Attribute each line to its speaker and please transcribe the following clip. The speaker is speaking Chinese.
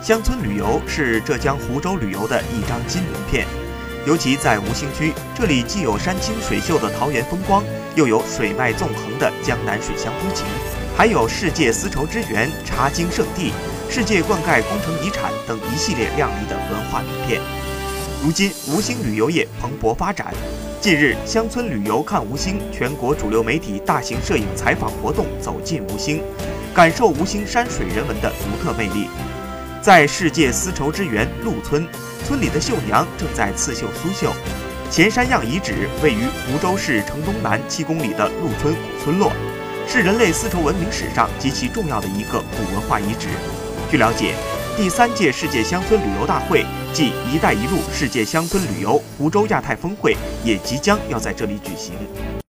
Speaker 1: 乡村旅游是浙江湖州旅游的一张金名片，尤其在吴兴区，这里既有山清水秀的桃源风光，又有水脉纵横的江南水乡风情，还有世界丝绸之源、茶经圣地、世界灌溉工程遗产等一系列亮丽的文化名片。如今，吴兴旅游业蓬勃发展。近日，乡村旅游看吴兴全国主流媒体大型摄影采访活动走进吴兴，感受吴兴山水人文的独特魅力。在世界丝绸之源鹿村，村里的绣娘正在刺绣苏绣。前山样遗址位于湖州市城东南七公里的鹿村古村落，是人类丝绸文明史上极其重要的一个古文化遗址。据了解，第三届世界乡村旅游大会暨“一带一路”世界乡村旅游湖州亚太峰会也即将要在这里举行。